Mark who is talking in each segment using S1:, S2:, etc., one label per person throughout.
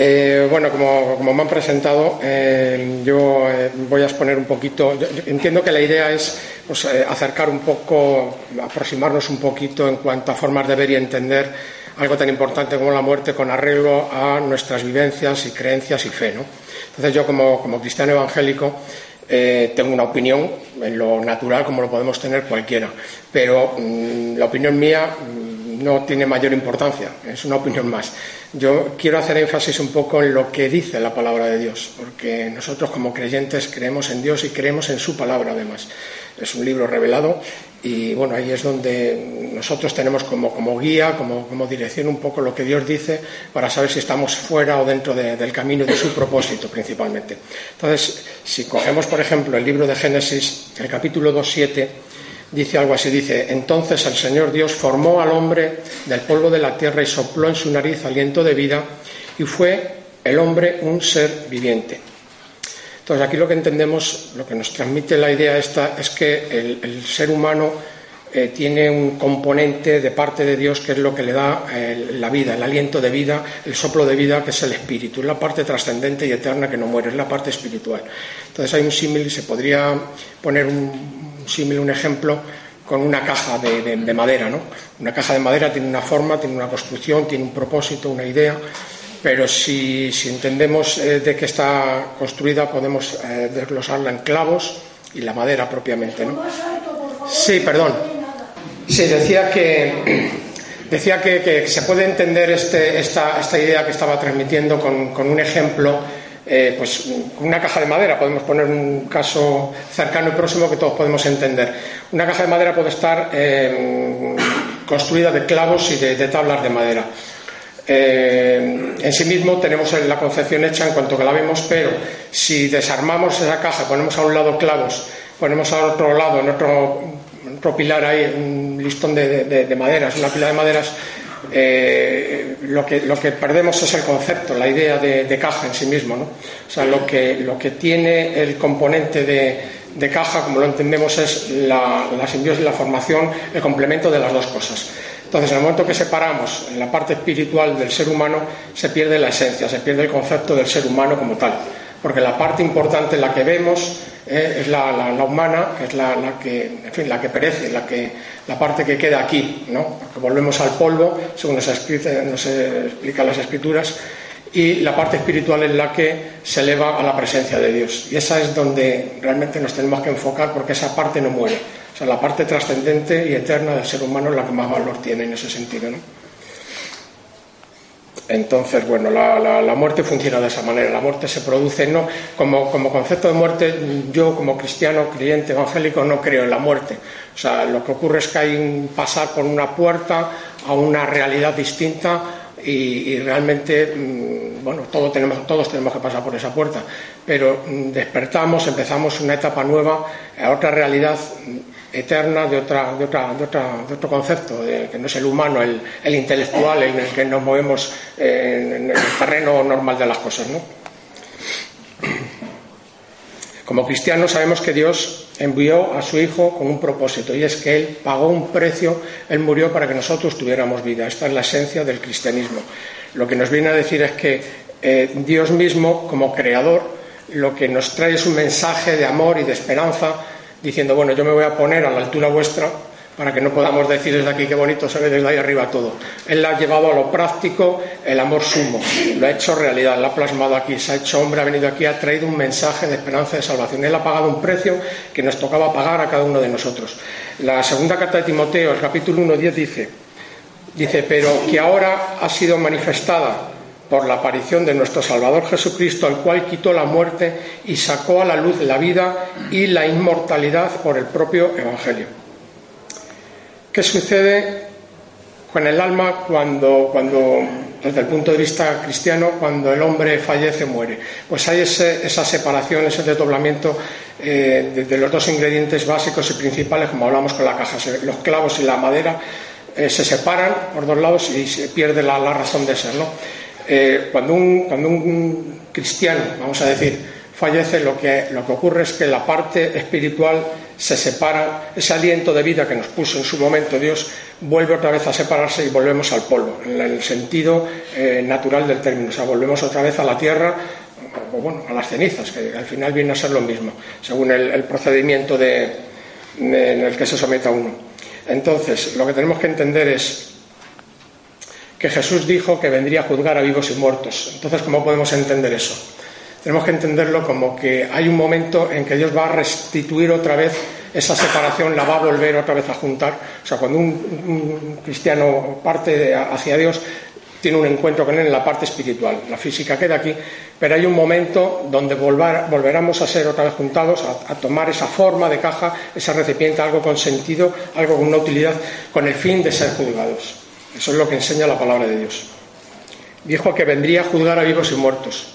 S1: Eh, bueno, como, me han presentado, eh, yo eh, voy a exponer un poquito. entiendo que la idea es pues, acercar un poco, aproximarnos un poquito en cuanto a formas de ver y entender algo tan importante como la muerte con arreglo a nuestras vivencias y creencias y fe. ¿no? Entonces, yo, como, cristiano evangélico, tengo una opinión en lo natural, como lo podemos tener cualquiera, pero mm, la opinión mía no tiene mayor importancia, es una opinión más. Yo quiero hacer énfasis un poco en lo que dice la palabra de Dios, porque nosotros como creyentes creemos en Dios y creemos en su palabra además. Es un libro revelado y bueno, ahí es donde nosotros tenemos como, guía, como, dirección un poco lo que Dios dice para saber si estamos fuera o dentro del camino de su propósito principalmente. Entonces, si cogemos por ejemplo el libro de Génesis, el capítulo 2.7, dice algo así, dice, entonces el Señor Dios formó al hombre del polvo de la tierra y sopló en su nariz aliento de vida y fue el hombre un ser viviente. Entonces aquí lo que entendemos, lo que nos transmite la idea esta es que el, ser humano eh, tiene un componente de parte de Dios que es lo que le da eh, la vida, el aliento de vida, el soplo de vida, que es el espíritu, es la parte trascendente y eterna que no muere, es la parte espiritual. Entonces hay un símil, se podría poner un, símil, un ejemplo con una caja de, madera. ¿no? Una caja de madera tiene una forma, tiene una construcción, tiene un propósito, una idea, pero si, entendemos eh, de qué está construida podemos eh, desglosarla en clavos y la madera propiamente. ¿no? Sí, perdón. Sí, decía que, decía que, se puede entender este, esta, idea que estaba transmitiendo con un ejemplo eh, pues una caja de madera, podemos poner un caso cercano y próximo que todos podemos entender. Una caja de madera puede estar eh, construida de clavos y de, tablas de madera. Eh, en sí mismo tenemos la concepción hecha en cuanto que la vemos, pero si desarmamos esa caja, ponemos a un lado clavos, ponemos a otro lado, en otro, pilar ahí, un listón de, de maderas, una pila de maderas, eh, lo, que, lo que perdemos es el concepto, la idea de, caja en sí mismo. ¿no? O sea, lo que, lo que tiene el componente de, caja, como lo entendemos, es la, la simbiosis, la formación, el complemento de las dos cosas. Entonces, en el momento que separamos la parte espiritual del ser humano, se pierde la esencia, se pierde el concepto del ser humano como tal. Porque la parte importante, la que vemos, eh, es la, humana, que es la, que, en fin, la que perece, la, que, la parte que queda aquí, ¿no? Porque volvemos al polvo, según nos, nos explican las escrituras, y la parte espiritual es la que se eleva a la presencia de Dios. Y esa es donde realmente nos tenemos que enfocar porque esa parte no muere. O sea, la parte trascendente y eterna del ser humano es la que más valor tiene en ese sentido, ¿no? Entonces, bueno, la, muerte funciona de esa manera. La muerte se produce, no como, concepto de muerte, yo como cristiano, creyente, evangélico, no creo en la muerte. O sea, lo que ocurre es que hay un pasar por una puerta a una realidad distinta y, realmente, mm, bueno, todos tenemos, todos tenemos que pasar por esa puerta. Pero mm, despertamos, empezamos una etapa nueva, a otra realidad eterna de, otra, de, otra, de, otra, de otro concepto, que no es el humano, el, el, intelectual en el que nos movemos en, el terreno normal de las cosas. ¿no? Como cristianos sabemos que Dios envió a su Hijo con un propósito y es que Él pagó un precio, Él murió para que nosotros tuviéramos vida. Esta es la esencia del cristianismo. Lo que nos viene a decir es que eh, Dios mismo, como creador, lo que nos trae es un mensaje de amor y de esperanza diciendo, bueno, yo me voy a poner a la altura vuestra para que no podamos decir desde aquí qué bonito se ve desde ahí arriba todo. Él la ha llevado a lo práctico, el amor sumo, lo ha hecho realidad, lo ha plasmado aquí, se ha hecho hombre, ha venido aquí, ha traído un mensaje de esperanza de salvación. Él ha pagado un precio que nos tocaba pagar a cada uno de nosotros. La segunda carta de Timoteo, el capítulo 1, 10 dice, dice, pero que ahora ha sido manifestada por la aparición de nuestro Salvador Jesucristo, al cual quitó la muerte y sacó a la luz la vida y la inmortalidad por el propio Evangelio. ¿Qué sucede con el alma cuando, desde el punto de vista cristiano, cuando el hombre fallece, muere? Pues hay esa separación, ese desdoblamiento eh, de, los dos ingredientes básicos y principales, como hablamos con la caja, los clavos y la madera. Eh, se separan por dos lados y se pierde la, razón de ser. Eh, cuando, un, cuando un cristiano, vamos a decir, fallece, lo que, lo que ocurre es que la parte espiritual se separa, ese aliento de vida que nos puso en su momento Dios vuelve otra vez a separarse y volvemos al polvo, en el sentido eh, natural del término, o sea, volvemos otra vez a la tierra o bueno, a las cenizas, que al final viene a ser lo mismo, según el, procedimiento de, en el que se someta uno. Entonces, lo que tenemos que entender es que Jesús dijo que vendría a juzgar a vivos y muertos. Entonces, ¿cómo podemos entender eso? Tenemos que entenderlo como que hay un momento en que Dios va a restituir otra vez esa separación, la va a volver otra vez a juntar. O sea, cuando un, cristiano parte hacia Dios, tiene un encuentro con Él en la parte espiritual. La física queda aquí, pero hay un momento donde volveremos a ser otra vez juntados, a, tomar esa forma de caja, ese recipiente, algo con sentido, algo con una utilidad, con el fin de ser juzgados. Eso es lo que enseña la palabra de Dios. Dijo que vendría a juzgar a vivos y muertos.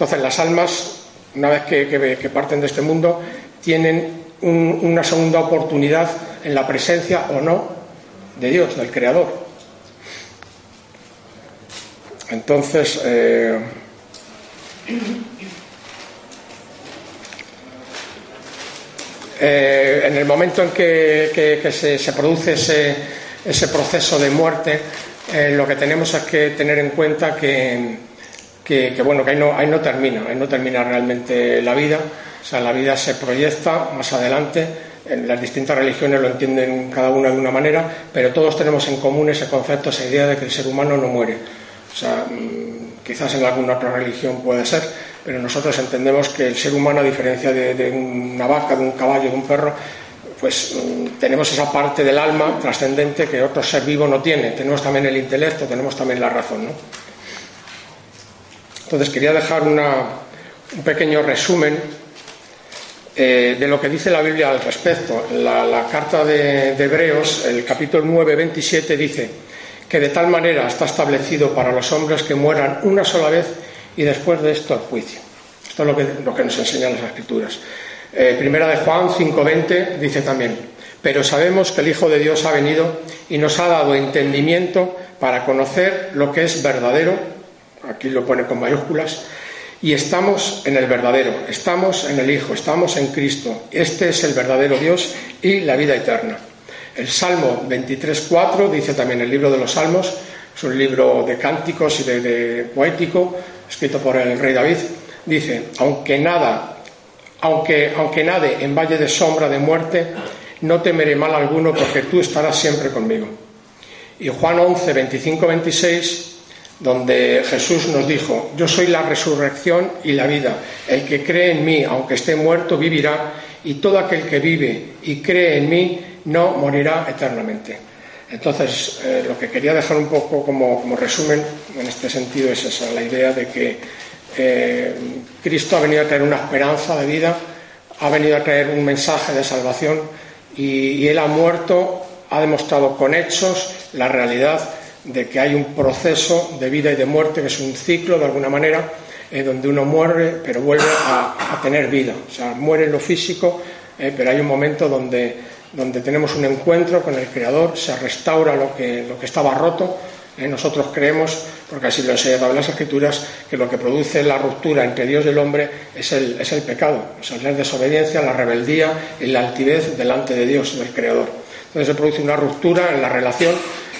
S1: Entonces las almas, una vez que, parten de este mundo, tienen una segunda oportunidad en la presencia o no de Dios, del Creador. Entonces, eh, eh, en el momento en que, se, produce ese, proceso de muerte, eh, lo que tenemos es que tener en cuenta que, bueno, que ahí no, ahí no termina, ahí no termina realmente la vida, o sea, la vida se proyecta más adelante, en las distintas religiones lo entienden cada una de una manera, pero todos tenemos en común ese concepto, esa idea de que el ser humano no muere. O sea, mm, quizás en alguna otra religión puede ser, pero nosotros entendemos que el ser humano, a diferencia de, una vaca, de un caballo, de un perro, pues mm, tenemos esa parte del alma trascendente que otro ser vivo no tiene. Tenemos también el intelecto, tenemos también la razón. ¿no? Entonces quería dejar un pequeño resumen eh, de lo que dice la Biblia al respecto. La, carta de, de, Hebreos, el capítulo 9, 27, dice que de tal manera está establecido para los hombres que mueran una sola vez y después de esto el juicio. Esto es lo que, nos enseñan las escrituras. Eh, primera de Juan 5.20 dice también, pero sabemos que el Hijo de Dios ha venido y nos ha dado entendimiento para conocer lo que es verdadero, aquí lo pone con mayúsculas, y estamos en el verdadero, estamos en el Hijo, estamos en Cristo. Este es el verdadero Dios y la vida eterna. El Salmo 23.4 dice también el libro de los Salmos, es un libro de cánticos y de, poético, escrito por el rey David, dice, aunque nada, aunque, aunque nade en valle de sombra de muerte, no temeré mal alguno porque tú estarás siempre conmigo. Y Juan 11, 25, 26, donde Jesús nos dijo, yo soy la resurrección y la vida, el que cree en mí, aunque esté muerto, vivirá, y todo aquel que vive y cree en mí, no morirá eternamente. Entonces, eh, lo que quería dejar un poco como, resumen en este sentido es esa, la idea de que eh, Cristo ha venido a traer una esperanza de vida, ha venido a traer un mensaje de salvación y, Él ha muerto, ha demostrado con hechos la realidad de que hay un proceso de vida y de muerte, que es un ciclo de alguna manera, eh, donde uno muere pero vuelve a, tener vida. O sea, muere en lo físico, pero hay un momento donde donde tenemos un encuentro con el Creador, se restaura lo que, lo que estaba roto. ¿eh? nosotros creemos, porque así lo enseñan las Escrituras, que lo que produce la ruptura entre Dios y el hombre es el, es el pecado, o sea, la desobediencia, la rebeldía y la altivez delante de Dios, del Creador. Entonces se produce una ruptura en la relación,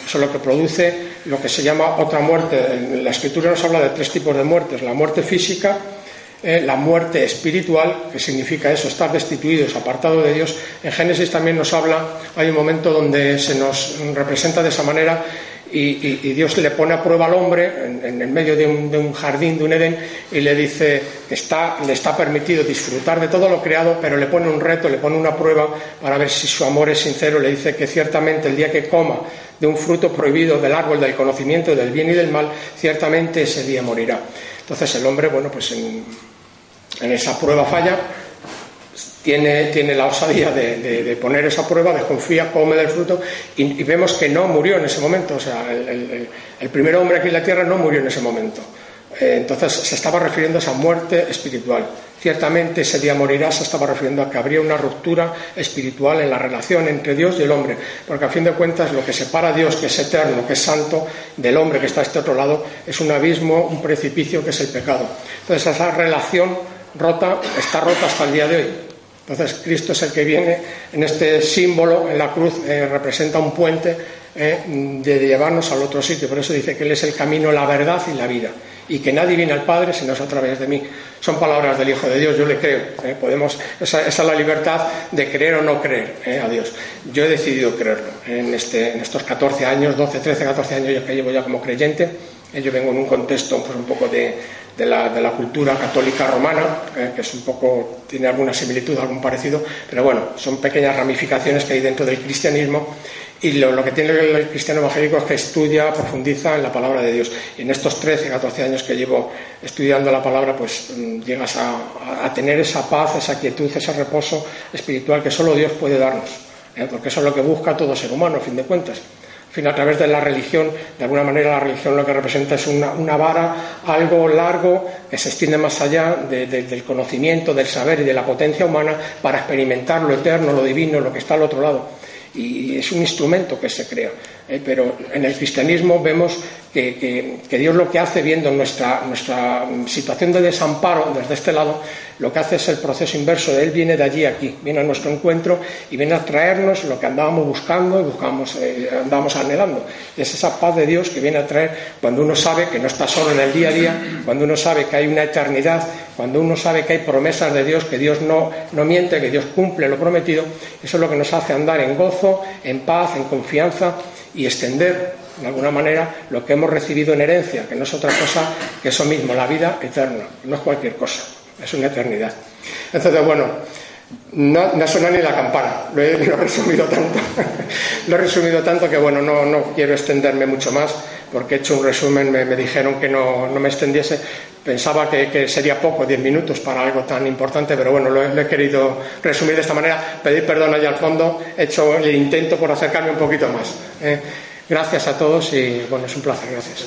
S1: eso es lo que produce lo que se llama otra muerte. la Escritura nos habla de tres tipos de muertes, la muerte física, eh, la muerte espiritual, que significa eso, estar destituidos, apartado de Dios. En Génesis también nos habla, hay un momento donde se nos representa de esa manera y, Dios le pone a prueba al hombre en, en medio de un, jardín, de un Edén, y le dice está, le está permitido disfrutar de todo lo creado, pero le pone un reto, le pone una prueba para ver si su amor es sincero. Le dice que ciertamente el día que coma de un fruto prohibido del árbol del conocimiento del bien y del mal, ciertamente ese día morirá. Entonces el hombre, bueno, pues en, esa prueba falla, tiene, tiene la osadía de, poner esa prueba, desconfía, come del fruto y, vemos que no murió en ese momento. O sea, el, primer hombre aquí en la tierra no murió en ese momento. Eh, entonces se estaba refiriendo a esa muerte espiritual. Ciertamente ese día morirá, se estaba refiriendo a que habría una ruptura espiritual en la relación entre Dios y el hombre, porque a fin de cuentas lo que separa a Dios, que es eterno, que es santo, del hombre que está a este otro lado, es un abismo, un precipicio que es el pecado. Entonces esa relación rota, está rota hasta el día de hoy. Entonces Cristo es el que viene en este símbolo, en la cruz, eh, representa un puente eh, de llevarnos al otro sitio. Por eso dice que Él es el camino, la verdad y la vida. Y que nadie viene al Padre si no es a través de mí. Son palabras del Hijo de Dios, yo le creo. Eh, podemos, esa, es la libertad de creer o no creer a Dios. Yo he decidido creerlo en, este, en estos 14 años, 12, 13, 14 años que llevo ya como creyente. Yo vengo en un contexto pues, un poco de, de la, cultura católica romana, eh, que es un poco, tiene alguna similitud, algún parecido, pero bueno, son pequeñas ramificaciones que hay dentro del cristianismo y lo, que tiene el cristiano evangélico es que estudia, profundiza en la palabra de Dios. Y en estos 13, 14 años que llevo estudiando la palabra, pues mm, llegas a, tener esa paz, esa quietud, ese reposo espiritual que solo Dios puede darnos. ¿eh? Porque eso es lo que busca todo ser humano, a fin de cuentas fin, a través de la religión, de alguna manera la religión lo que representa es una, vara, algo largo que se extiende más allá del conocimiento, del saber y de la potencia humana para experimentar lo eterno, lo divino, lo que está al otro lado. Y es un instrumento que se crea. ¿Eh? pero en el cristianismo vemos que, Dios lo que hace, viendo nuestra, situación de desamparo desde este lado, lo que hace es el proceso inverso. Él viene de allí a aquí, viene a nuestro encuentro y viene a traernos lo que andábamos buscando y buscamos, eh, andábamos anhelando. Y es esa paz de Dios que viene a traer cuando uno sabe que no está solo en el día a día, cuando uno sabe que hay una eternidad, cuando uno sabe que hay promesas de Dios, que Dios no miente, que Dios cumple lo prometido. Eso es lo que nos hace andar en gozo, en paz, en confianza y extender de alguna manera lo que hemos recibido en herencia, que no es otra cosa que eso mismo, la vida eterna, no es cualquier cosa, es una eternidad. Entonces, bueno, no, no suena ni la campana, lo he, resumido tanto, lo he resumido tanto que bueno, no, no, quiero extenderme mucho más, porque he hecho un resumen, me, dijeron que no, no, me extendiese, pensaba que, sería poco, diez minutos para algo tan importante, pero bueno, lo he, querido resumir de esta manera, pedir perdón allá al fondo, he hecho el intento por acercarme un poquito más. ¿eh? Gracias a todos y bueno, es un placer, gracias.